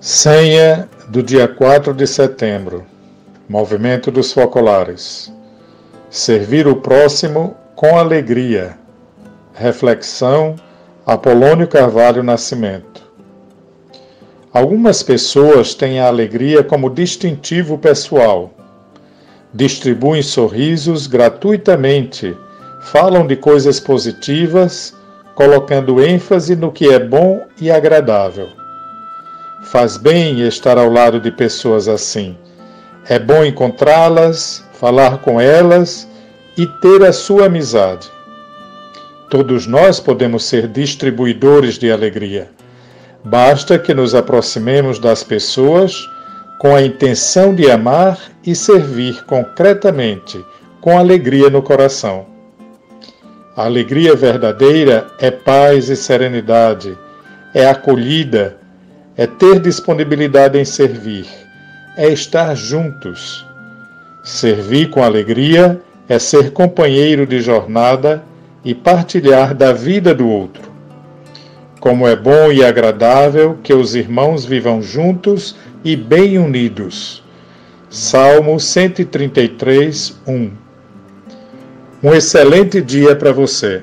Senha do dia 4 de setembro. Movimento dos Focolares. Servir o próximo com alegria. Reflexão Apolônio Carvalho Nascimento. Algumas pessoas têm a alegria como distintivo pessoal. Distribuem sorrisos gratuitamente, falam de coisas positivas, colocando ênfase no que é bom e agradável. Faz bem estar ao lado de pessoas assim. É bom encontrá-las, falar com elas e ter a sua amizade. Todos nós podemos ser distribuidores de alegria. Basta que nos aproximemos das pessoas com a intenção de amar e servir concretamente, com alegria no coração. A alegria verdadeira é paz e serenidade, é acolhida, é ter disponibilidade em servir, é estar juntos. Servir com alegria é ser companheiro de jornada e partilhar da vida do outro. Como é bom e agradável que os irmãos vivam juntos e bem unidos. Salmo 133, 1 Um excelente dia para você.